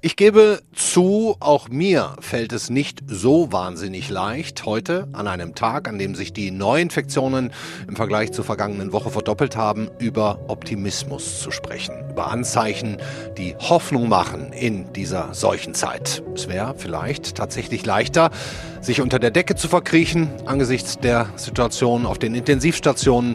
Ich gebe zu, auch mir fällt es nicht so wahnsinnig leicht, heute an einem Tag, an dem sich die Neuinfektionen im Vergleich zur vergangenen Woche verdoppelt haben, über Optimismus zu sprechen. Über Anzeichen, die Hoffnung machen in dieser Seuchenzeit. Es wäre vielleicht tatsächlich leichter, sich unter der Decke zu verkriechen angesichts der Situation auf den Intensivstationen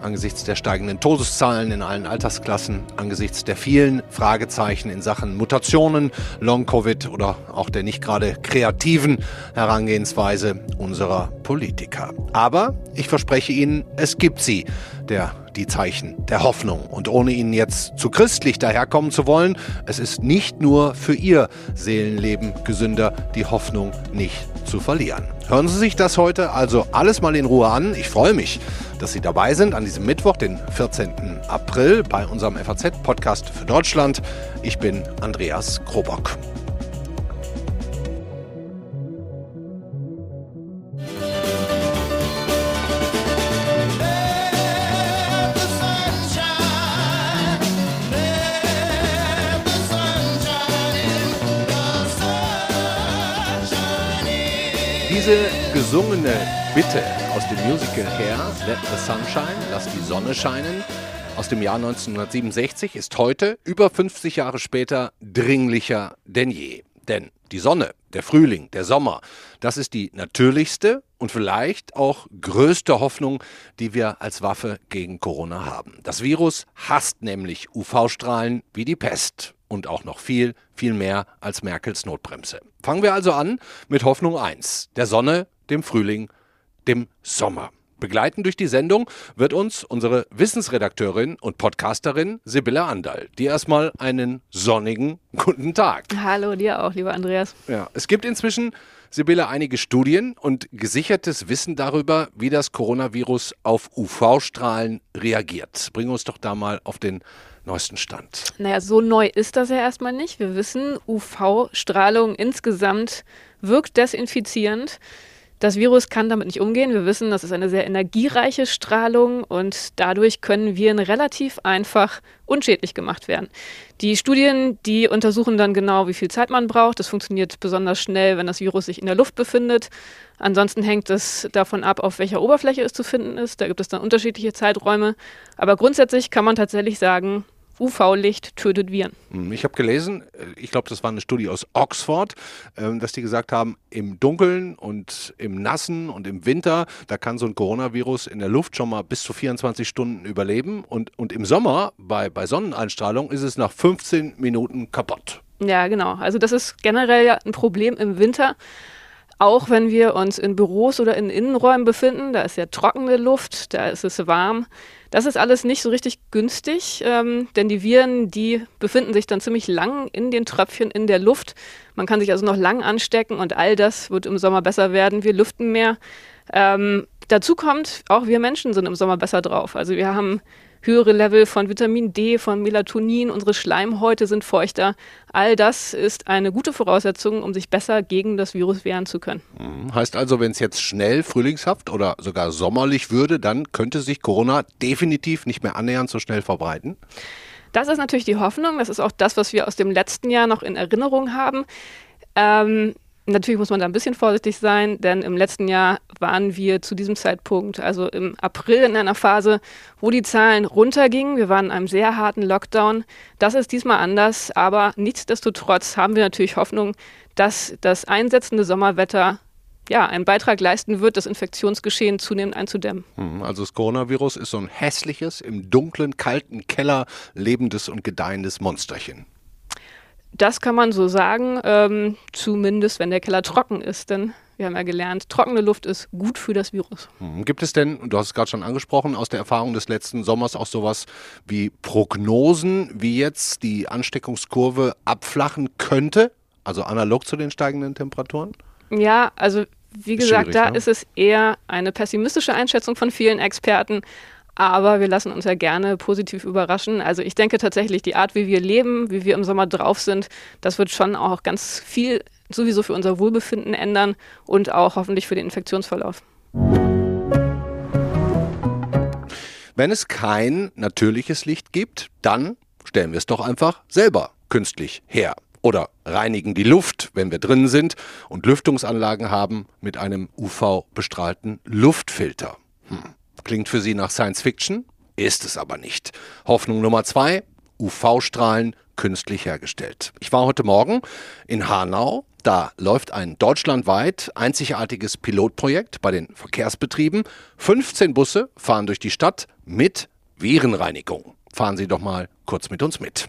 angesichts der steigenden Todeszahlen in allen Altersklassen, angesichts der vielen Fragezeichen in Sachen Mutationen, Long-Covid oder auch der nicht gerade kreativen Herangehensweise unserer Politiker. Aber ich verspreche Ihnen, es gibt sie, der die Zeichen der Hoffnung. Und ohne Ihnen jetzt zu christlich daherkommen zu wollen, es ist nicht nur für Ihr Seelenleben gesünder, die Hoffnung nicht zu verlieren. Hören Sie sich das heute also alles mal in Ruhe an. Ich freue mich, dass Sie dabei sind an diesem Mittwoch, den 14. April, bei unserem FAZ-Podcast für Deutschland. Ich bin Andreas Krobock. Diese gesungene Bitte aus dem Musical Hair, Let the Sunshine, Lass die Sonne scheinen, aus dem Jahr 1967 ist heute, über 50 Jahre später, dringlicher denn je. Denn die Sonne, der Frühling, der Sommer, das ist die natürlichste und vielleicht auch größte Hoffnung, die wir als Waffe gegen Corona haben. Das Virus hasst nämlich UV-Strahlen wie die Pest und auch noch viel, viel mehr als Merkels Notbremse. Fangen wir also an mit Hoffnung 1, der Sonne, dem Frühling, dem Sommer. Begleiten durch die Sendung wird uns unsere Wissensredakteurin und Podcasterin Sibylle Andal. Die erstmal einen sonnigen guten Tag. Hallo, dir auch, lieber Andreas. Ja, es gibt inzwischen, Sibylle, einige Studien und gesichertes Wissen darüber, wie das Coronavirus auf UV-Strahlen reagiert. Bring uns doch da mal auf den neuesten Stand? Naja, so neu ist das ja erstmal nicht. Wir wissen, UV-Strahlung insgesamt wirkt desinfizierend. Das Virus kann damit nicht umgehen. Wir wissen, das ist eine sehr energiereiche Strahlung und dadurch können Viren relativ einfach unschädlich gemacht werden. Die Studien, die untersuchen dann genau, wie viel Zeit man braucht. Das funktioniert besonders schnell, wenn das Virus sich in der Luft befindet. Ansonsten hängt es davon ab, auf welcher Oberfläche es zu finden ist. Da gibt es dann unterschiedliche Zeiträume. Aber grundsätzlich kann man tatsächlich sagen, UV-Licht tötet Viren. Hm, ich habe gelesen, äh, ich glaube, das war eine Studie aus Oxford, ähm, dass die gesagt haben, im Dunkeln und im Nassen und im Winter, da kann so ein Coronavirus in der Luft schon mal bis zu 24 Stunden überleben. Und, und im Sommer, bei, bei Sonneneinstrahlung, ist es nach 15 Minuten kaputt. Ja, genau. Also das ist generell ein Problem im Winter. Auch wenn wir uns in Büros oder in Innenräumen befinden, da ist ja trockene Luft, da ist es warm. Das ist alles nicht so richtig günstig, ähm, denn die Viren, die befinden sich dann ziemlich lang in den Tröpfchen in der Luft. Man kann sich also noch lang anstecken und all das wird im Sommer besser werden. Wir lüften mehr. Ähm, dazu kommt, auch wir Menschen sind im Sommer besser drauf. Also wir haben höhere Level von Vitamin D, von Melatonin, unsere Schleimhäute sind feuchter. All das ist eine gute Voraussetzung, um sich besser gegen das Virus wehren zu können. Mhm. Heißt also, wenn es jetzt schnell frühlingshaft oder sogar sommerlich würde, dann könnte sich Corona definitiv nicht mehr annähernd so schnell verbreiten? Das ist natürlich die Hoffnung. Das ist auch das, was wir aus dem letzten Jahr noch in Erinnerung haben. Ähm, Natürlich muss man da ein bisschen vorsichtig sein, denn im letzten Jahr waren wir zu diesem Zeitpunkt, also im April, in einer Phase, wo die Zahlen runtergingen. Wir waren in einem sehr harten Lockdown. Das ist diesmal anders, aber nichtsdestotrotz haben wir natürlich Hoffnung, dass das einsetzende Sommerwetter ja, einen Beitrag leisten wird, das Infektionsgeschehen zunehmend einzudämmen. Hm, also das Coronavirus ist so ein hässliches, im dunklen, kalten Keller lebendes und gedeihendes Monsterchen. Das kann man so sagen, ähm, zumindest wenn der Keller trocken ist, denn wir haben ja gelernt, trockene Luft ist gut für das Virus. Hm, gibt es denn, du hast es gerade schon angesprochen, aus der Erfahrung des letzten Sommers auch sowas wie Prognosen, wie jetzt die Ansteckungskurve abflachen könnte? Also analog zu den steigenden Temperaturen? Ja, also wie gesagt, da ne? ist es eher eine pessimistische Einschätzung von vielen Experten. Aber wir lassen uns ja gerne positiv überraschen. Also ich denke tatsächlich, die Art, wie wir leben, wie wir im Sommer drauf sind, das wird schon auch ganz viel sowieso für unser Wohlbefinden ändern und auch hoffentlich für den Infektionsverlauf. Wenn es kein natürliches Licht gibt, dann stellen wir es doch einfach selber künstlich her. Oder reinigen die Luft, wenn wir drin sind und Lüftungsanlagen haben mit einem UV-bestrahlten Luftfilter. Hm. Klingt für Sie nach Science Fiction? Ist es aber nicht. Hoffnung Nummer zwei, UV-Strahlen künstlich hergestellt. Ich war heute Morgen in Hanau. Da läuft ein deutschlandweit einzigartiges Pilotprojekt bei den Verkehrsbetrieben. 15 Busse fahren durch die Stadt mit Virenreinigung. Fahren Sie doch mal kurz mit uns mit.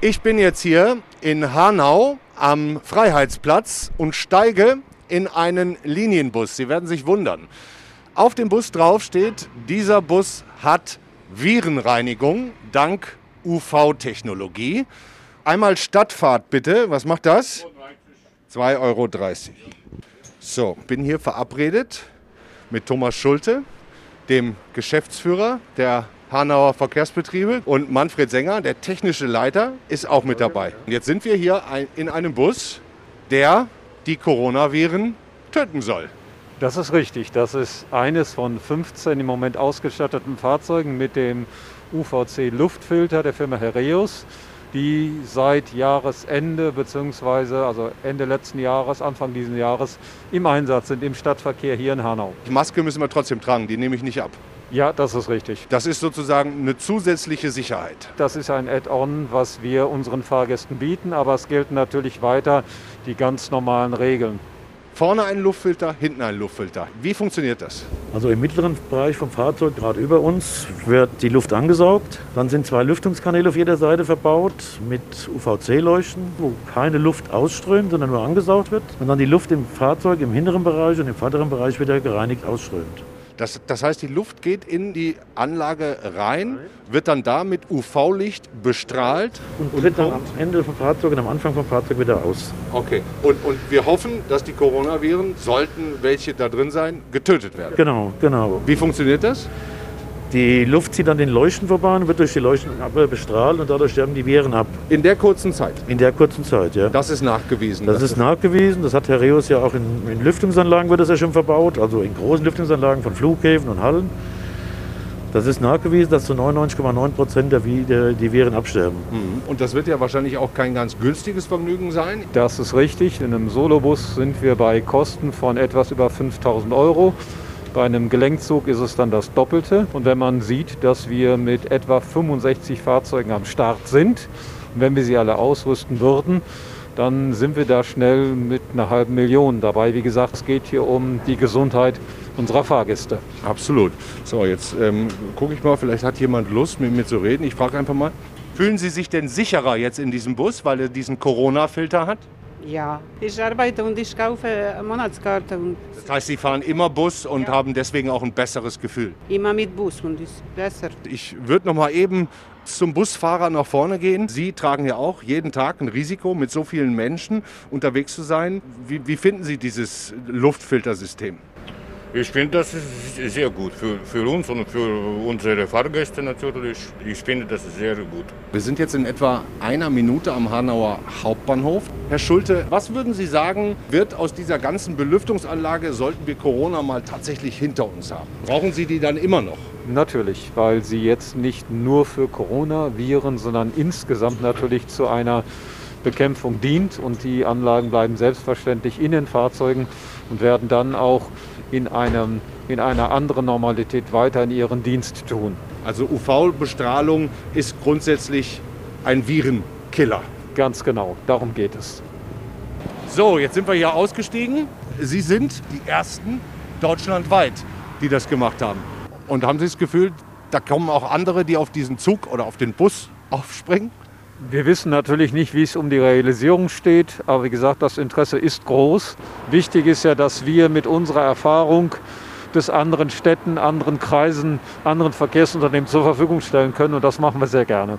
Ich bin jetzt hier in Hanau am Freiheitsplatz und steige in einen Linienbus. Sie werden sich wundern. Auf dem Bus drauf steht, dieser Bus hat Virenreinigung dank UV-Technologie. Einmal Stadtfahrt bitte. Was macht das? 2,30 Euro. So, bin hier verabredet mit Thomas Schulte, dem Geschäftsführer der Hanauer Verkehrsbetriebe und Manfred Sänger, der technische Leiter, ist auch mit dabei. Jetzt sind wir hier in einem Bus, der die Coronaviren töten soll. Das ist richtig. Das ist eines von 15 im Moment ausgestatteten Fahrzeugen mit dem UVC-Luftfilter der Firma Hereus, die seit Jahresende bzw. also Ende letzten Jahres, Anfang dieses Jahres im Einsatz sind im Stadtverkehr hier in Hanau. Die Maske müssen wir trotzdem tragen, die nehme ich nicht ab. Ja, das ist richtig. Das ist sozusagen eine zusätzliche Sicherheit. Das ist ein Add-on, was wir unseren Fahrgästen bieten, aber es gelten natürlich weiter die ganz normalen Regeln. Vorne ein Luftfilter, hinten ein Luftfilter. Wie funktioniert das? Also im mittleren Bereich vom Fahrzeug, gerade über uns, wird die Luft angesaugt. Dann sind zwei Lüftungskanäle auf jeder Seite verbaut mit UVC-Leuchten, wo keine Luft ausströmt, sondern nur angesaugt wird. Und dann die Luft im Fahrzeug im hinteren Bereich und im vorderen Bereich wieder gereinigt ausströmt. Das, das heißt, die Luft geht in die Anlage rein, wird dann da mit UV-Licht bestrahlt. Und tritt dann am Ende vom Fahrzeug und am Anfang vom Fahrzeug wieder aus. Okay. Und, und wir hoffen, dass die Coronaviren, sollten welche da drin sein, getötet werden. Genau, genau. Wie funktioniert das? Die Luft zieht an den Leuchten vorbei und wird durch die Leuchten bestrahlt und dadurch sterben die Viren ab. In der kurzen Zeit? In der kurzen Zeit, ja. Das ist nachgewiesen. Das ist nachgewiesen. Das hat Herr Reus ja auch in, in Lüftungsanlagen wird das ja schon verbaut, also in großen Lüftungsanlagen von Flughäfen und Hallen. Das ist nachgewiesen, dass zu 99,9 Prozent der, der, die Viren absterben. Mhm. Und das wird ja wahrscheinlich auch kein ganz günstiges Vergnügen sein. Das ist richtig. In einem Solobus sind wir bei Kosten von etwas über 5000 Euro. Bei einem Gelenkzug ist es dann das Doppelte. Und wenn man sieht, dass wir mit etwa 65 Fahrzeugen am Start sind, wenn wir sie alle ausrüsten würden, dann sind wir da schnell mit einer halben Million dabei. Wie gesagt, es geht hier um die Gesundheit unserer Fahrgäste. Absolut. So, jetzt ähm, gucke ich mal, vielleicht hat jemand Lust, mit mir zu reden. Ich frage einfach mal, fühlen Sie sich denn sicherer jetzt in diesem Bus, weil er diesen Corona-Filter hat? Ja, ich arbeite und ich kaufe eine Monatskarte. Und das heißt, Sie fahren immer Bus und ja. haben deswegen auch ein besseres Gefühl? Immer mit Bus und ist besser. Ich würde noch mal eben zum Busfahrer nach vorne gehen. Sie tragen ja auch jeden Tag ein Risiko, mit so vielen Menschen unterwegs zu sein. Wie, wie finden Sie dieses Luftfiltersystem? Ich finde, das ist sehr gut für, für uns und für unsere Fahrgäste natürlich. Ich finde, das ist sehr gut. Wir sind jetzt in etwa einer Minute am Hanauer Hauptbahnhof. Herr Schulte, was würden Sie sagen, wird aus dieser ganzen Belüftungsanlage, sollten wir Corona mal tatsächlich hinter uns haben? Brauchen Sie die dann immer noch? Natürlich, weil sie jetzt nicht nur für Coronaviren, sondern insgesamt natürlich zu einer Bekämpfung dient und die Anlagen bleiben selbstverständlich in den Fahrzeugen und werden dann auch in, einem, in einer anderen Normalität weiter in ihren Dienst tun. Also UV-Bestrahlung ist grundsätzlich ein Virenkiller. Ganz genau, darum geht es. So, jetzt sind wir hier ausgestiegen. Sie sind die Ersten deutschlandweit, die das gemacht haben. Und haben Sie das Gefühl, da kommen auch andere, die auf diesen Zug oder auf den Bus aufspringen? Wir wissen natürlich nicht, wie es um die Realisierung steht, aber wie gesagt, das Interesse ist groß. Wichtig ist ja, dass wir mit unserer Erfahrung des anderen Städten, anderen Kreisen, anderen Verkehrsunternehmen zur Verfügung stellen können und das machen wir sehr gerne.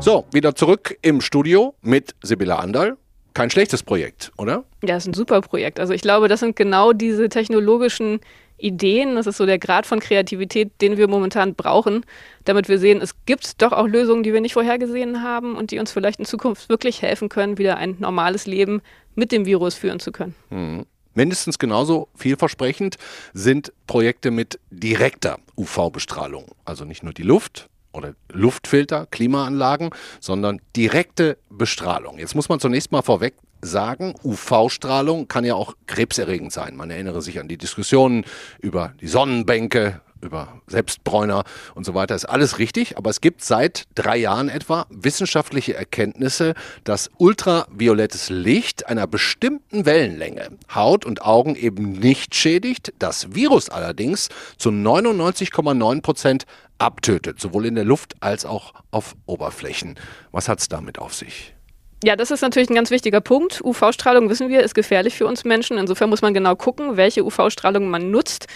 So, wieder zurück im Studio mit Sibylla Andal. Kein schlechtes Projekt, oder? Ja, ist ein super Projekt. Also ich glaube, das sind genau diese technologischen Ideen. Das ist so der Grad von Kreativität, den wir momentan brauchen, damit wir sehen, es gibt doch auch Lösungen, die wir nicht vorhergesehen haben und die uns vielleicht in Zukunft wirklich helfen können, wieder ein normales Leben mit dem Virus führen zu können. Mhm. Mindestens genauso vielversprechend sind Projekte mit direkter UV-Bestrahlung. Also nicht nur die Luft oder Luftfilter, Klimaanlagen, sondern direkte Bestrahlung. Jetzt muss man zunächst mal vorweg sagen, UV-Strahlung kann ja auch krebserregend sein. Man erinnere sich an die Diskussionen über die Sonnenbänke, über Selbstbräuner und so weiter ist alles richtig, aber es gibt seit drei Jahren etwa wissenschaftliche Erkenntnisse, dass ultraviolettes Licht einer bestimmten Wellenlänge Haut und Augen eben nicht schädigt, das Virus allerdings zu 99,9 Prozent abtötet, sowohl in der Luft als auch auf Oberflächen. Was hat es damit auf sich? Ja, das ist natürlich ein ganz wichtiger Punkt. UV-Strahlung, wissen wir, ist gefährlich für uns Menschen. Insofern muss man genau gucken, welche UV-Strahlung man nutzt.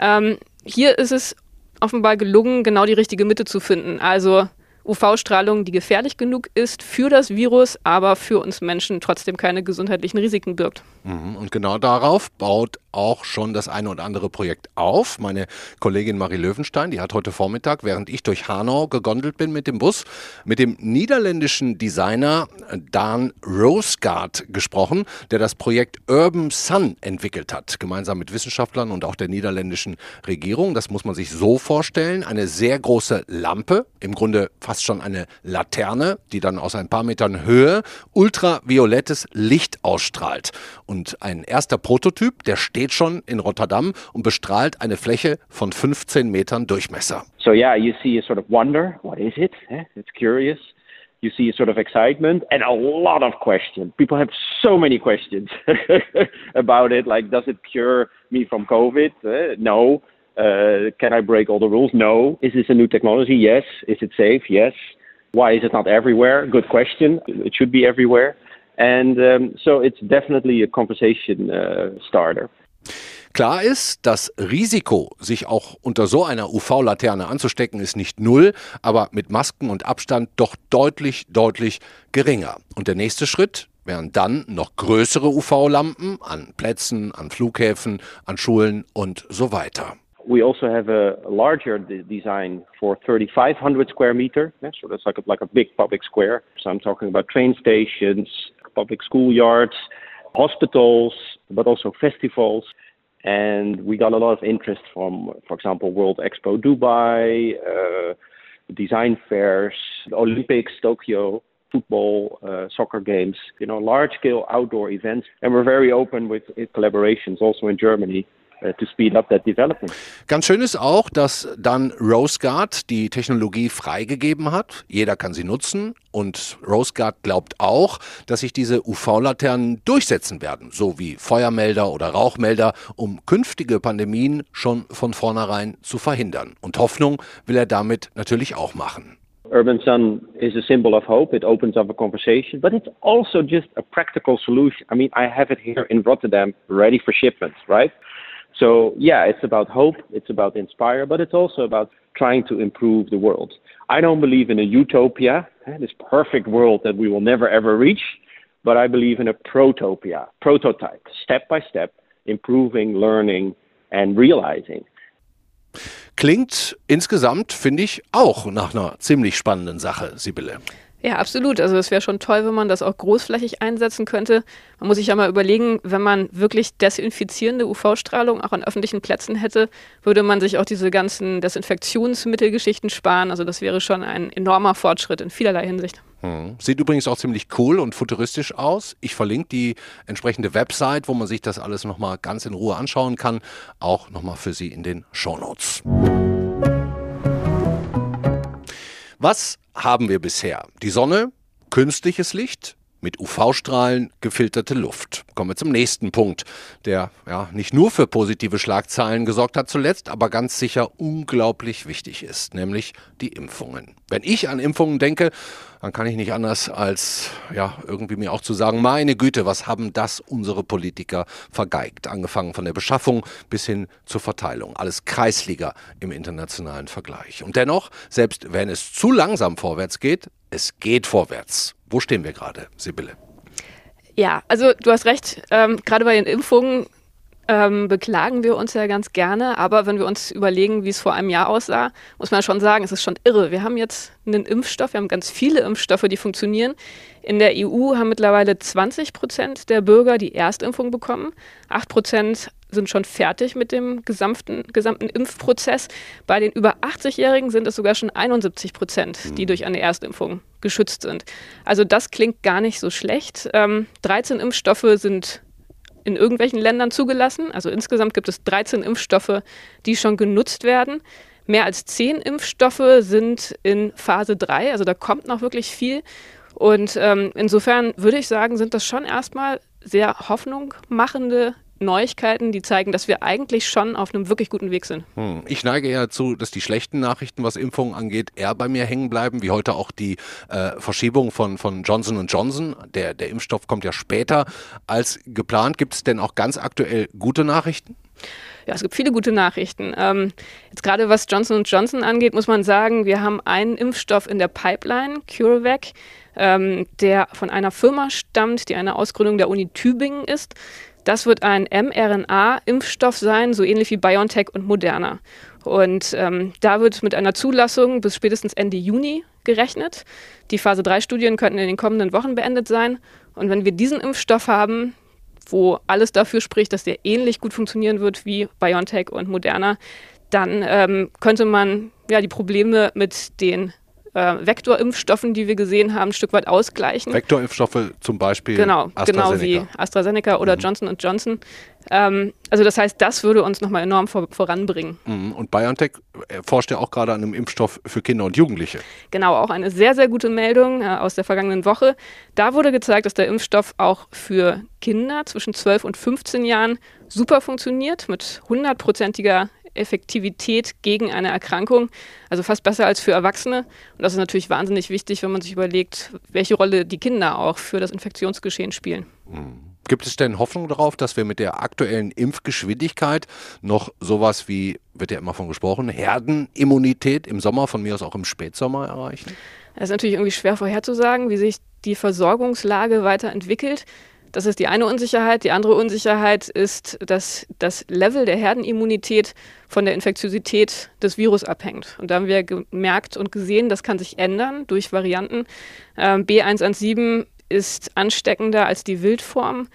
Ähm, hier ist es offenbar gelungen, genau die richtige Mitte zu finden. Also UV-Strahlung, die gefährlich genug ist für das Virus, aber für uns Menschen trotzdem keine gesundheitlichen Risiken birgt. Mhm, und genau darauf baut auch schon das eine oder andere Projekt auf. Meine Kollegin Marie Löwenstein, die hat heute Vormittag, während ich durch Hanau gegondelt bin mit dem Bus, mit dem niederländischen Designer Dan Rosegaard gesprochen, der das Projekt Urban Sun entwickelt hat, gemeinsam mit Wissenschaftlern und auch der niederländischen Regierung. Das muss man sich so vorstellen. Eine sehr große Lampe, im Grunde fast schon eine Laterne, die dann aus ein paar Metern Höhe ultraviolettes Licht ausstrahlt. Und ein erster Prototyp, der steht schon in Rotterdam und bestrahlt eine Fläche von 15 Metern Durchmesser. So yeah, you see a sort of wonder, what is it? It's curious. You see a sort of excitement and a lot of questions. People have so many questions about it. Like, does it cure me from COVID? Uh, no. Uh, can I break all the rules? No. Is this a new technology? Yes. Is it safe? Yes. Why is it not everywhere? Good question. It should be everywhere. And um, so it's definitely a conversation uh, starter. Klar ist, das Risiko, sich auch unter so einer UV-Laterne anzustecken, ist nicht null, aber mit Masken und Abstand doch deutlich, deutlich geringer. Und der nächste Schritt wären dann noch größere UV-Lampen an Plätzen, an Flughäfen, an Schulen und so weiter. We also have a larger design for 3,500 square meter. So that's like a, like a big public square. So I'm talking about train stations, public schoolyards, hospitals, but also festivals. And we got a lot of interest from, for example, World Expo Dubai, uh, design fairs, Olympics, Tokyo, football, uh, soccer games, you know, large scale outdoor events. And we're very open with, collaborations also in Germany to speed up that development. Ganz schön ist auch, dass dann RoseGuard die Technologie freigegeben hat. Jeder kann sie nutzen und RoseGuard glaubt auch, dass sich diese UV-Laternen durchsetzen werden, so wie Feuermelder oder Rauchmelder, um künftige Pandemien schon von vornherein zu verhindern. Und Hoffnung will er damit natürlich auch machen. Urban Sun is a symbol of hope. It opens up a conversation, but it's also just a practical solution. I mean, I have it here in Rotterdam ready for shipments, right? So, yeah, it's about hope, it's about inspire, but it's also about trying to improve the world. I don't believe in a utopia, this perfect world that we will never ever reach, but I believe in a protopia, prototype, step by step, improving, learning, and realizing. Klingt insgesamt, finde ich, auch nach einer ziemlich spannenden Sache, Sibylle. Ja, absolut. Also es wäre schon toll, wenn man das auch großflächig einsetzen könnte. Man muss sich ja mal überlegen, wenn man wirklich desinfizierende UV-Strahlung auch an öffentlichen Plätzen hätte, würde man sich auch diese ganzen Desinfektionsmittelgeschichten sparen. Also das wäre schon ein enormer Fortschritt in vielerlei Hinsicht. Hm. Sieht übrigens auch ziemlich cool und futuristisch aus. Ich verlinke die entsprechende Website, wo man sich das alles nochmal ganz in Ruhe anschauen kann, auch nochmal für Sie in den Shownotes. Was haben wir bisher? Die Sonne, künstliches Licht, mit UV-Strahlen gefilterte Luft. Kommen wir zum nächsten Punkt, der ja nicht nur für positive Schlagzeilen gesorgt hat zuletzt, aber ganz sicher unglaublich wichtig ist, nämlich die Impfungen. Wenn ich an Impfungen denke, dann kann ich nicht anders als ja irgendwie mir auch zu sagen, meine Güte, was haben das unsere Politiker vergeigt, angefangen von der Beschaffung bis hin zur Verteilung, alles Kreisliga im internationalen Vergleich. Und dennoch, selbst wenn es zu langsam vorwärts geht, es geht vorwärts. Wo stehen wir gerade, Sibylle? Ja, also du hast recht. Ähm, gerade bei den Impfungen ähm, beklagen wir uns ja ganz gerne. Aber wenn wir uns überlegen, wie es vor einem Jahr aussah, muss man schon sagen, es ist schon irre. Wir haben jetzt einen Impfstoff, wir haben ganz viele Impfstoffe, die funktionieren. In der EU haben mittlerweile 20 Prozent der Bürger die Erstimpfung bekommen. 8 Prozent sind schon fertig mit dem gesamten, gesamten Impfprozess. Bei den über 80-Jährigen sind es sogar schon 71 Prozent, die mhm. durch eine Erstimpfung geschützt sind. Also das klingt gar nicht so schlecht. Ähm, 13 Impfstoffe sind in irgendwelchen Ländern zugelassen. Also insgesamt gibt es 13 Impfstoffe, die schon genutzt werden. Mehr als 10 Impfstoffe sind in Phase 3, also da kommt noch wirklich viel. Und ähm, insofern würde ich sagen, sind das schon erstmal sehr hoffnungmachende Neuigkeiten, die zeigen, dass wir eigentlich schon auf einem wirklich guten Weg sind. Hm. Ich neige ja zu, dass die schlechten Nachrichten, was Impfungen angeht, eher bei mir hängen bleiben, wie heute auch die äh, Verschiebung von, von Johnson Johnson. Der, der Impfstoff kommt ja später als geplant. Gibt es denn auch ganz aktuell gute Nachrichten? Ja, es gibt viele gute Nachrichten. Ähm, jetzt gerade was Johnson Johnson angeht, muss man sagen, wir haben einen Impfstoff in der Pipeline, CureVac, ähm, der von einer Firma stammt, die eine Ausgründung der Uni Tübingen ist. Das wird ein mRNA-Impfstoff sein, so ähnlich wie BioNTech und Moderna. Und ähm, da wird mit einer Zulassung bis spätestens Ende Juni gerechnet. Die Phase 3-Studien könnten in den kommenden Wochen beendet sein. Und wenn wir diesen Impfstoff haben, wo alles dafür spricht, dass der ähnlich gut funktionieren wird wie BioNTech und Moderna, dann ähm, könnte man ja die Probleme mit den äh, Vektorimpfstoffen, die wir gesehen haben, ein Stück weit ausgleichen. Vektorimpfstoffe zum Beispiel genau, genau wie AstraZeneca oder mhm. Johnson Johnson. Ähm, also das heißt, das würde uns nochmal enorm vor, voranbringen. Mhm. Und BioNTech äh, forscht ja auch gerade an einem Impfstoff für Kinder und Jugendliche. Genau, auch eine sehr, sehr gute Meldung äh, aus der vergangenen Woche. Da wurde gezeigt, dass der Impfstoff auch für Kinder zwischen 12 und 15 Jahren super funktioniert, mit hundertprozentiger Effektivität gegen eine Erkrankung, also fast besser als für Erwachsene. Und das ist natürlich wahnsinnig wichtig, wenn man sich überlegt, welche Rolle die Kinder auch für das Infektionsgeschehen spielen. Hm. Gibt es denn Hoffnung darauf, dass wir mit der aktuellen Impfgeschwindigkeit noch sowas wie, wird ja immer von gesprochen, Herdenimmunität im Sommer, von mir aus auch im Spätsommer erreichen? Das ist natürlich irgendwie schwer vorherzusagen, wie sich die Versorgungslage weiterentwickelt. Das ist die eine Unsicherheit. Die andere Unsicherheit ist, dass das Level der Herdenimmunität von der Infektiosität des Virus abhängt. Und da haben wir gemerkt und gesehen, das kann sich ändern durch Varianten. Ähm, B117 ist ansteckender als die Wildform.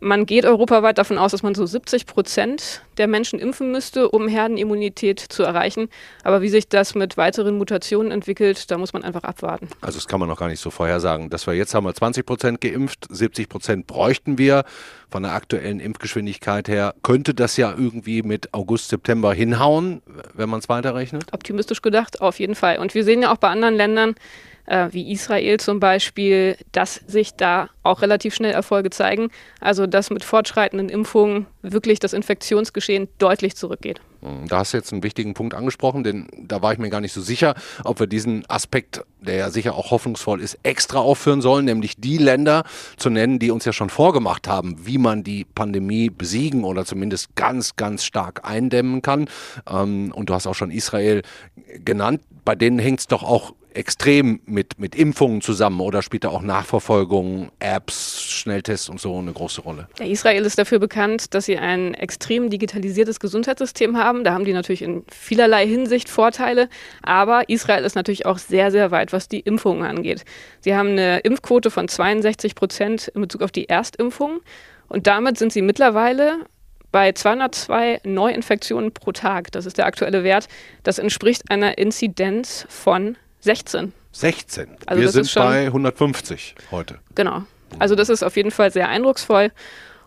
Man geht europaweit davon aus, dass man so 70 Prozent der Menschen impfen müsste, um Herdenimmunität zu erreichen. Aber wie sich das mit weiteren Mutationen entwickelt, da muss man einfach abwarten. Also das kann man noch gar nicht so vorhersagen. Dass wir jetzt haben wir 20 Prozent geimpft, 70 Prozent bräuchten wir. Von der aktuellen Impfgeschwindigkeit her könnte das ja irgendwie mit August, September hinhauen, wenn man es weiterrechnet. Optimistisch gedacht, auf jeden Fall. Und wir sehen ja auch bei anderen Ländern, äh, wie Israel zum Beispiel, dass sich da auch relativ schnell Erfolge zeigen. Also dass mit fortschreitenden Impfungen wirklich das Infektionsgeschehen deutlich zurückgeht. Hm, da hast du jetzt einen wichtigen Punkt angesprochen, denn da war ich mir gar nicht so sicher, ob wir diesen Aspekt, der ja sicher auch hoffnungsvoll ist, extra aufführen sollen, nämlich die Länder zu nennen, die uns ja schon vorgemacht haben, wie man die Pandemie besiegen oder zumindest ganz, ganz stark eindämmen kann. Ähm, und du hast auch schon Israel genannt. Bei denen hängt es doch auch extrem mit, mit Impfungen zusammen oder spielt da auch Nachverfolgung, Apps, Schnelltests und so eine große Rolle? Ja, Israel ist dafür bekannt, dass sie ein extrem digitalisiertes Gesundheitssystem haben. Da haben die natürlich in vielerlei Hinsicht Vorteile. Aber Israel ist natürlich auch sehr, sehr weit, was die Impfungen angeht. Sie haben eine Impfquote von 62 Prozent in Bezug auf die Erstimpfung. Und damit sind sie mittlerweile bei 202 Neuinfektionen pro Tag. Das ist der aktuelle Wert. Das entspricht einer Inzidenz von 16. 16. Also Wir sind bei 150 heute. Genau. Also das ist auf jeden Fall sehr eindrucksvoll.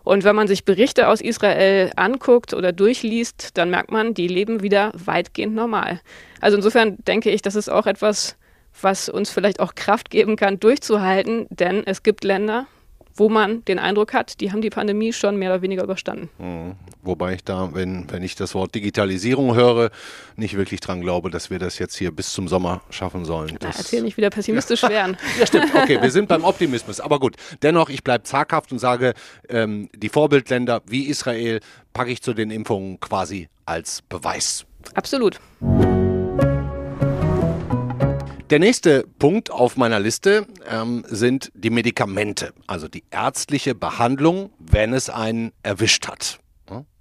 Und wenn man sich Berichte aus Israel anguckt oder durchliest, dann merkt man, die leben wieder weitgehend normal. Also insofern denke ich, das ist auch etwas, was uns vielleicht auch Kraft geben kann, durchzuhalten, denn es gibt Länder, wo man den Eindruck hat, die haben die Pandemie schon mehr oder weniger überstanden. Mhm. Wobei ich da, wenn, wenn ich das Wort Digitalisierung höre, nicht wirklich dran glaube, dass wir das jetzt hier bis zum Sommer schaffen sollen. Das Na, erzähl nicht wieder pessimistisch werden. ja, stimmt. Okay, wir sind beim Optimismus. Aber gut, dennoch, ich bleibe zaghaft und sage, ähm, die Vorbildländer wie Israel packe ich zu den Impfungen quasi als Beweis. Absolut. Der nächste Punkt auf meiner Liste ähm, sind die Medikamente, also die ärztliche Behandlung, wenn es einen erwischt hat.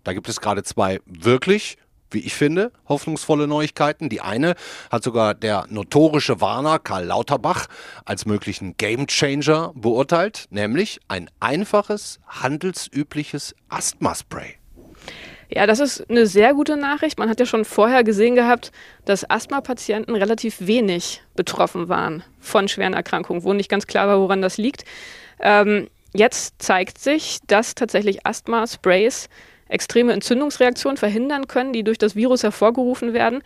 Da gibt es gerade zwei wirklich wie ich finde, hoffnungsvolle Neuigkeiten. Die eine hat sogar der notorische Warner Karl Lauterbach als möglichen Gamechanger beurteilt, nämlich ein einfaches, handelsübliches Asthma-Spray. Ja, das ist eine sehr gute Nachricht. Man hat ja schon vorher gesehen gehabt, dass Asthma-Patienten relativ wenig betroffen waren von schweren Erkrankungen, wo nicht ganz klar war, woran das liegt. Ähm, jetzt zeigt sich, dass tatsächlich Asthma-Sprays extreme Entzündungsreaktionen verhindern können, die durch das Virus hervorgerufen werden.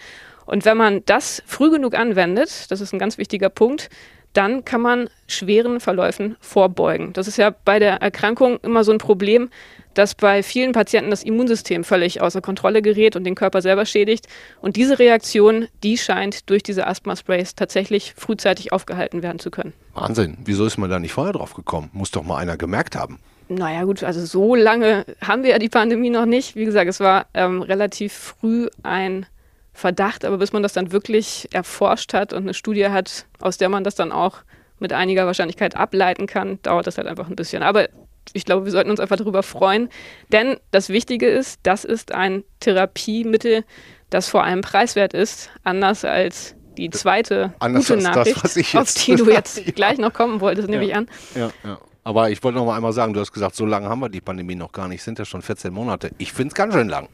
Und wenn man das früh genug anwendet, das ist ein ganz wichtiger Punkt, dann kann man schweren Verläufen vorbeugen. Das ist ja bei der Erkrankung immer so ein Problem, dass bei vielen Patienten das Immunsystem völlig außer Kontrolle gerät und den Körper selber schädigt. Und diese Reaktion, die scheint durch diese Asthma-Sprays tatsächlich frühzeitig aufgehalten werden zu können. Wahnsinn. Wieso ist man da nicht vorher drauf gekommen? Muss doch mal einer gemerkt haben. Naja gut, also so lange haben wir ja die Pandemie noch nicht. Wie gesagt, es war ähm, relativ früh ein Verdacht, aber bis man das dann wirklich erforscht hat und eine Studie hat, aus der man das dann auch mit einiger Wahrscheinlichkeit ableiten kann, dauert das halt einfach ein bisschen. Aber ich glaube, wir sollten uns einfach darüber freuen, denn das Wichtige ist, das ist ein Therapiemittel, das vor allem preiswert ist, anders als die zweite Anders gute Nachricht, das, auf die du jetzt ja. gleich noch kommen wolltest, nehme ja. ich an. Ja, ja. Aber ich wollte noch mal einmal sagen, du hast gesagt, so lange haben wir die Pandemie noch gar nicht, sind ja schon 14 Monate. Ich finde es ganz schön lang.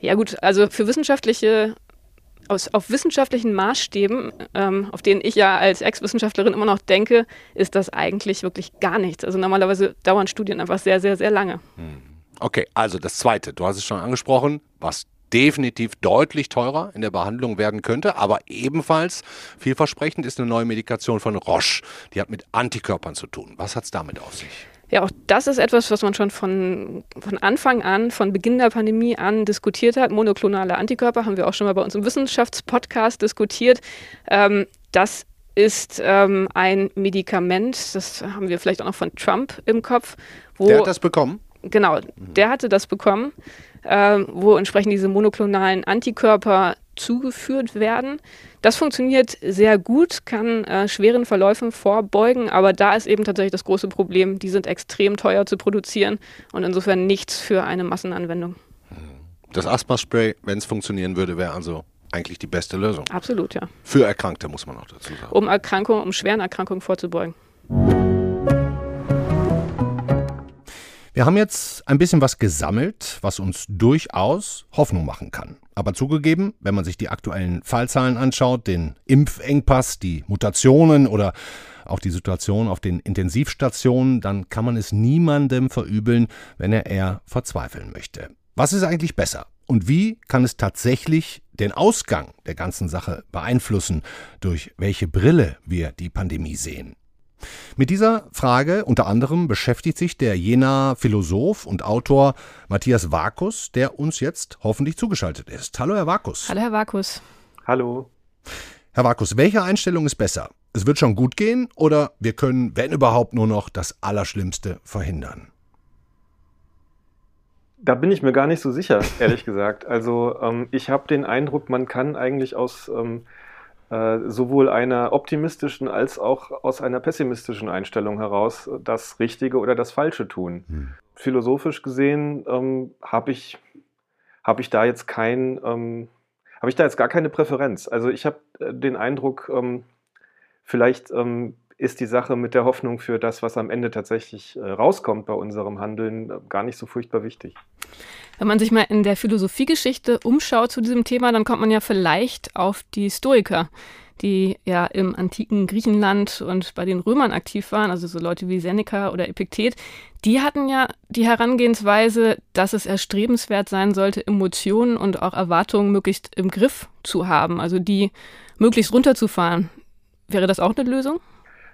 Ja gut, also für wissenschaftliche, aus, auf wissenschaftlichen Maßstäben, ähm, auf denen ich ja als Ex-Wissenschaftlerin immer noch denke, ist das eigentlich wirklich gar nichts. Also normalerweise dauern Studien einfach sehr, sehr, sehr lange. Hm. Okay, also das Zweite, du hast es schon angesprochen, was definitiv deutlich teurer in der Behandlung werden könnte, aber ebenfalls vielversprechend ist eine neue Medikation von Roche. Die hat mit Antikörpern zu tun. Was hat es damit auf sich? Ja, auch das ist etwas, was man schon von, von Anfang an, von Beginn der Pandemie an diskutiert hat. Monoklonale Antikörper haben wir auch schon mal bei uns im Wissenschaftspodcast diskutiert. Ähm, das ist ähm, ein Medikament, das haben wir vielleicht auch noch von Trump im Kopf. der hat das bekommen? Genau, der hatte das bekommen äh, wo entsprechend diese monoklonalen Antikörper zugeführt werden. Das funktioniert sehr gut, kann äh, schweren Verläufen vorbeugen, aber da ist eben tatsächlich das große Problem, die sind extrem teuer zu produzieren und insofern nichts für eine Massenanwendung. Das Asthma-Spray, wenn es funktionieren würde, wäre also eigentlich die beste Lösung. Absolut, ja. Für Erkrankte muss man auch dazu sagen. Um Erkrankungen, um schweren Erkrankungen vorzubeugen. Wir haben jetzt ein bisschen was gesammelt, was uns durchaus Hoffnung machen kann. Aber zugegeben, wenn man sich die aktuellen Fallzahlen anschaut, den Impfengpass, die Mutationen oder auch die Situation auf den Intensivstationen, dann kann man es niemandem verübeln, wenn er eher verzweifeln möchte. Was ist eigentlich besser? Und wie kann es tatsächlich den Ausgang der ganzen Sache beeinflussen, durch welche Brille wir die Pandemie sehen? Mit dieser Frage unter anderem beschäftigt sich der Jena Philosoph und Autor Matthias Vakus, der uns jetzt hoffentlich zugeschaltet ist. Hallo, Herr Vakus. Hallo, Herr Vakus. Hallo. Herr Vakus, welche Einstellung ist besser? Es wird schon gut gehen oder wir können, wenn überhaupt, nur noch das Allerschlimmste verhindern? Da bin ich mir gar nicht so sicher, ehrlich gesagt. Also ähm, ich habe den Eindruck, man kann eigentlich aus ähm, äh, sowohl einer optimistischen als auch aus einer pessimistischen Einstellung heraus das Richtige oder das Falsche tun. Hm. Philosophisch gesehen ähm, habe ich, hab ich da jetzt kein, ähm, habe ich da jetzt gar keine Präferenz. Also ich habe äh, den Eindruck, ähm, vielleicht ähm, ist die Sache mit der Hoffnung für das, was am Ende tatsächlich äh, rauskommt bei unserem Handeln, äh, gar nicht so furchtbar wichtig. Wenn man sich mal in der Philosophiegeschichte umschaut zu diesem Thema, dann kommt man ja vielleicht auf die Stoiker, die ja im antiken Griechenland und bei den Römern aktiv waren, also so Leute wie Seneca oder Epiktet, die hatten ja die Herangehensweise, dass es erstrebenswert sein sollte, Emotionen und auch Erwartungen möglichst im Griff zu haben, also die möglichst runterzufahren. Wäre das auch eine Lösung?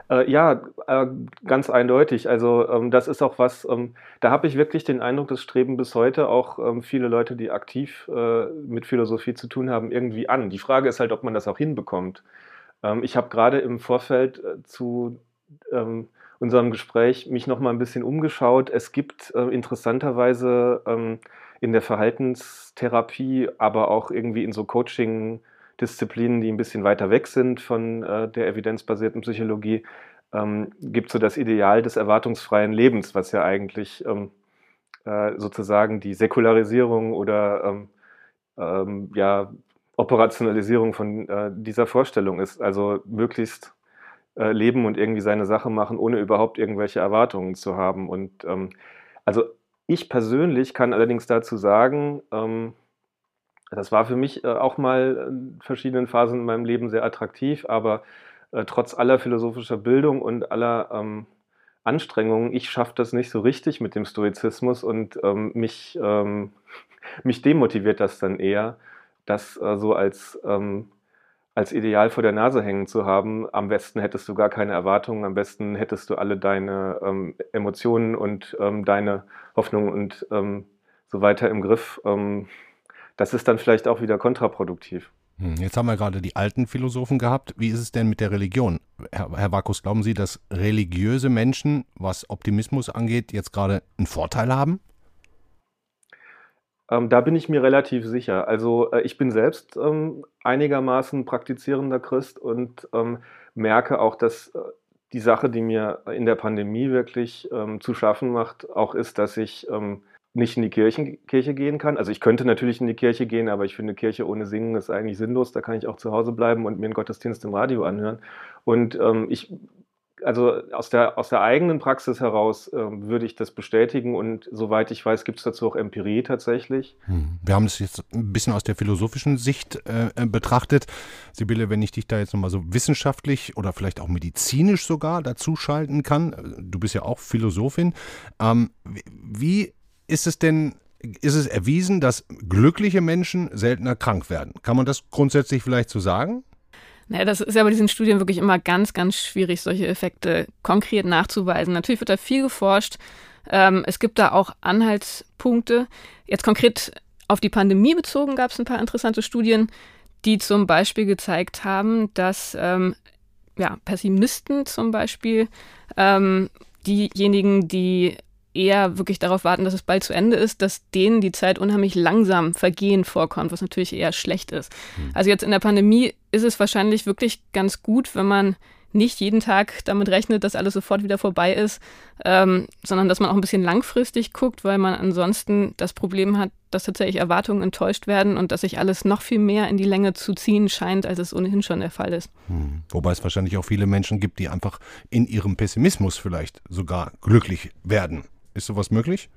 Äh, ja, äh, ganz eindeutig. Also ähm, das ist auch was, ähm, da habe ich wirklich den Eindruck, das streben bis heute auch ähm, viele Leute, die aktiv äh, mit Philosophie zu tun haben, irgendwie an. Die Frage ist halt, ob man das auch hinbekommt. Ähm, ich habe gerade im Vorfeld äh, zu ähm, unserem Gespräch mich noch mal ein bisschen umgeschaut. Es gibt äh, interessanterweise ähm, in der Verhaltenstherapie, aber auch irgendwie in so Coaching- Disziplinen, die ein bisschen weiter weg sind von äh, der evidenzbasierten Psychologie, ähm, gibt so das Ideal des erwartungsfreien Lebens, was ja eigentlich ähm, äh, sozusagen die Säkularisierung oder ähm, ähm, ja, Operationalisierung von äh, dieser Vorstellung ist. Also möglichst äh, leben und irgendwie seine Sache machen, ohne überhaupt irgendwelche Erwartungen zu haben. Und ähm, also ich persönlich kann allerdings dazu sagen, ähm, das war für mich äh, auch mal in verschiedenen Phasen in meinem Leben sehr attraktiv, aber äh, trotz aller philosophischer Bildung und aller ähm, Anstrengungen, ich schaffe das nicht so richtig mit dem Stoizismus und ähm, mich, ähm, mich demotiviert das dann eher, das äh, so als, ähm, als Ideal vor der Nase hängen zu haben. Am besten hättest du gar keine Erwartungen, am besten hättest du alle deine ähm, Emotionen und ähm, deine Hoffnungen und so weiter im Griff. Das ist dann vielleicht auch wieder kontraproduktiv. Hm, jetzt haben wir gerade die alten Philosophen gehabt. Wie ist es denn mit der Religion? Herr, Herr Vakus, glauben Sie, dass religiöse Menschen, was Optimismus angeht, jetzt gerade einen Vorteil haben? Ähm, da bin ich mir relativ sicher. Also äh, ich bin selbst ähm, einigermaßen praktizierender Christ und ähm, merke auch, dass äh, die Sache, die mir in der Pandemie wirklich ähm, zu schaffen macht, auch ist, dass ich ähm, nicht in die Kirchen, Kirche gehen kann. Also ich könnte natürlich in die Kirche gehen, aber ich finde Kirche ohne Singen ist eigentlich sinnlos. Da kann ich auch zu Hause bleiben und mir einen Gottesdienst im Radio anhören. Und ähm, ich, also aus der, aus der eigenen Praxis heraus äh, würde ich das bestätigen und soweit ich weiß, gibt es dazu auch Empirie tatsächlich. Hm. Wir haben das jetzt ein bisschen aus der philosophischen Sicht äh betrachtet. Sibylle, wenn ich dich da jetzt nochmal so wissenschaftlich oder vielleicht auch medizinisch sogar dazu schalten kann, äh, du bist ja auch Philosophin, ähm, wie ist es denn, ist es erwiesen, dass glückliche Menschen seltener krank werden? Kann man das grundsätzlich vielleicht so sagen? Naja, das ist ja bei diesen Studien wirklich immer ganz, ganz schwierig, solche Effekte konkret nachzuweisen. Natürlich wird da viel geforscht. Ähm, es gibt da auch Anhaltspunkte. Jetzt konkret auf die Pandemie bezogen gab es ein paar interessante Studien, die zum Beispiel gezeigt haben, dass ähm, ja, Pessimisten zum Beispiel, ähm, diejenigen, die eher wirklich darauf warten, dass es bald zu Ende ist, dass denen die Zeit unheimlich langsam vergehen vorkommt, was natürlich eher schlecht ist. Mhm. Also jetzt in der Pandemie ist es wahrscheinlich wirklich ganz gut, wenn man nicht jeden Tag damit rechnet, dass alles sofort wieder vorbei ist, ähm, sondern dass man auch ein bisschen langfristig guckt, weil man ansonsten das Problem hat, dass tatsächlich Erwartungen enttäuscht werden und dass sich alles noch viel mehr in die Länge zu ziehen scheint, als es ohnehin schon der Fall ist. Hm. Wobei es wahrscheinlich auch viele Menschen gibt, die einfach in ihrem Pessimismus vielleicht sogar glücklich werden. Ist sowas möglich?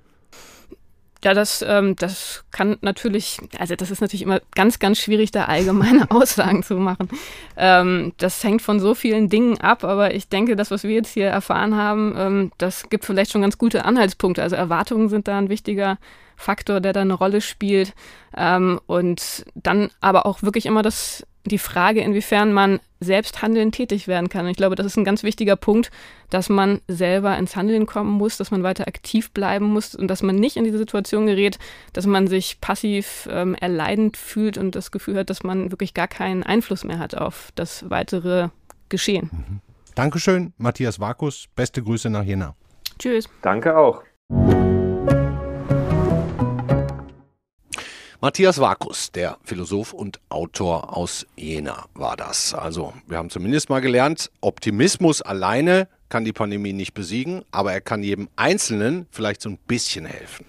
Ja, das, ähm, das kann natürlich, also das ist natürlich immer ganz, ganz schwierig, da allgemeine Aussagen zu machen. Ähm, das hängt von so vielen Dingen ab, aber ich denke, das, was wir jetzt hier erfahren haben, ähm, das gibt vielleicht schon ganz gute Anhaltspunkte. Also Erwartungen sind da ein wichtiger Faktor, der da eine Rolle spielt. Ähm, und dann aber auch wirklich immer das die Frage, inwiefern man selbst handelnd tätig werden kann. Und ich glaube, das ist ein ganz wichtiger Punkt, dass man selber ins Handeln kommen muss, dass man weiter aktiv bleiben muss und dass man nicht in diese Situation gerät, dass man sich passiv ähm, erleidend fühlt und das Gefühl hat, dass man wirklich gar keinen Einfluss mehr hat auf das weitere Geschehen. Mhm. Dankeschön, Matthias Vakus. Beste Grüße nach Jena. Tschüss. Danke auch. Matthias Vakus, der Philosoph und Autor aus Jena, war das. Also, wir haben zumindest mal gelernt, Optimismus alleine kann die Pandemie nicht besiegen, aber er kann jedem Einzelnen vielleicht so ein bisschen helfen.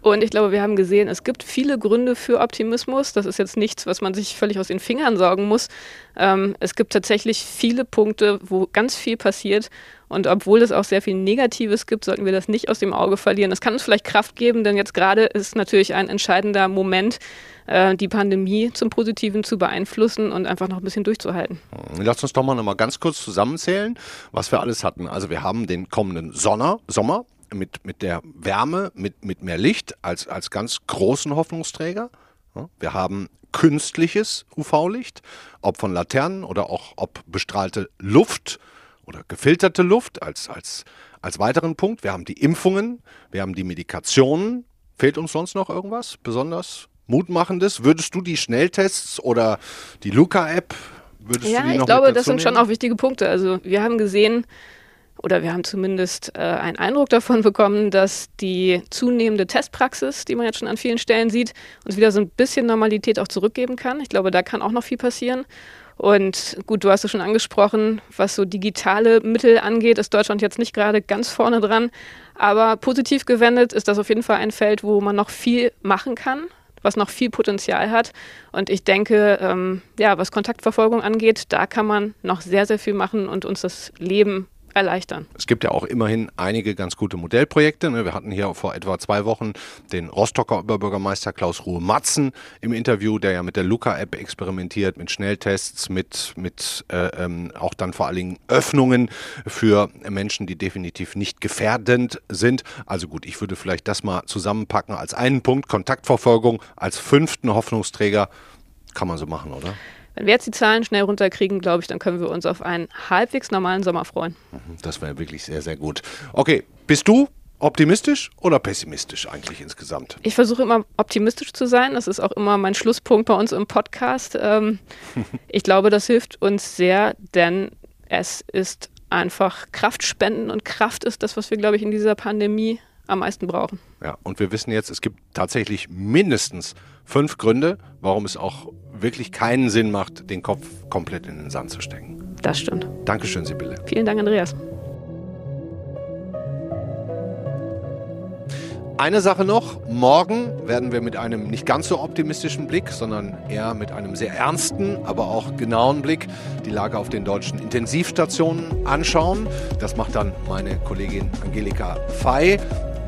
Und ich glaube, wir haben gesehen, es gibt viele Gründe für Optimismus. Das ist jetzt nichts, was man sich völlig aus den Fingern saugen muss. Ähm, es gibt tatsächlich viele Punkte, wo ganz viel passiert und obwohl es auch sehr viel Negatives gibt, sollten wir das nicht aus dem Auge verlieren. Das kann uns vielleicht Kraft geben, denn jetzt gerade ist natürlich ein entscheidender Moment, äh, die Pandemie zum Positiven zu beeinflussen und einfach noch ein bisschen durchzuhalten. Lass uns doch mal noch mal ganz kurz zusammenzählen, was wir alles hatten. Also wir haben den kommenden Sonner, Sommer mit, mit der Wärme, mit, mit mehr Licht als, als ganz großen Hoffnungsträger. Wir haben künstliches UV-Licht, ob von Laternen oder auch ob bestrahlte Luft oder gefilterte Luft als, als, als weiteren Punkt. Wir haben die Impfungen, wir haben die Medikationen. Fehlt uns sonst noch irgendwas besonders Mutmachendes? Würdest du die Schnelltests oder die Luca-App, würdest ja, du die noch ich glaube, das sind schon auch wichtige Punkte. Also wir haben gesehen, oder wir haben zumindest äh, einen Eindruck davon bekommen, dass die zunehmende Testpraxis, die man jetzt schon an vielen Stellen sieht, uns wieder so ein bisschen Normalität auch zurückgeben kann. Ich glaube, da kann auch noch viel passieren. Und gut, du hast es schon angesprochen, was so digitale Mittel angeht, ist Deutschland jetzt nicht gerade ganz vorne dran. Aber positiv gewendet ist das auf jeden Fall ein Feld, wo man noch viel machen kann, was noch viel Potenzial hat. Und ich denke, ähm, ja, was Kontaktverfolgung angeht, da kann man noch sehr, sehr viel machen und uns das Leben erleichtern. Es gibt ja auch immerhin einige ganz gute Modellprojekte. Ne? Wir hatten hier vor etwa zwei Wochen den Rostocker Oberbürgermeister Klaus Ruhe Matzen im Interview, der ja mit der Luca-App experimentiert, mit Schnelltests, mit, mit äh, ähm, auch dann vor allen Dingen Öffnungen für Menschen, die definitiv nicht gefährdend sind. Also gut, ich würde vielleicht das mal zusammenpacken als einen Punkt. Kontaktverfolgung als fünften Hoffnungsträger kann man so machen, oder? Wenn wir jetzt die Zahlen schnell runterkriegen, glaube ich, dann können wir uns auf einen halbwegs normalen Sommer freuen. Mhm, das wäre wirklich sehr, sehr gut. Okay, bist du optimistisch oder pessimistisch eigentlich insgesamt? Ich versuche immer optimistisch zu sein. Das ist auch immer mein Schlusspunkt bei uns im Podcast. Ähm, ich glaube, das hilft uns sehr, denn es ist einfach Kraftspenden und Kraft ist das, was wir, glaube ich, in dieser Pandemie am meisten brauchen. Ja, und wir wissen jetzt, es gibt tatsächlich mindestens fünf Gründe, warum es auch wirklich keinen Sinn macht, den Kopf komplett in den Sand zu stecken. Das stimmt. Dankeschön, Sibylle. Vielen Dank, Andreas. Eine Sache noch. Morgen werden wir mit einem nicht ganz so optimistischen Blick, sondern eher mit einem sehr ernsten, aber auch genauen Blick die Lage auf den deutschen Intensivstationen anschauen. Das macht dann meine Kollegin Angelika Fey.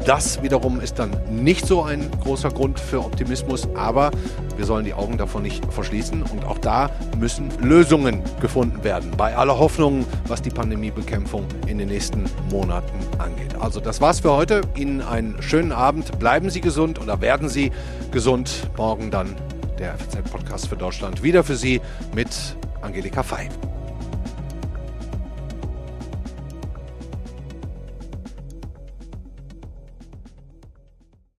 Das wiederum ist dann nicht so ein großer Grund für Optimismus, aber wir sollen die Augen davon nicht verschließen und auch da müssen Lösungen gefunden werden. Bei aller Hoffnung, was die Pandemiebekämpfung in den nächsten Monaten angeht. Also das war's für heute. Ihnen einen schönen Abend. Bleiben Sie gesund oder werden Sie gesund. Morgen dann der FZ-Podcast für Deutschland wieder für Sie mit Angelika Fey.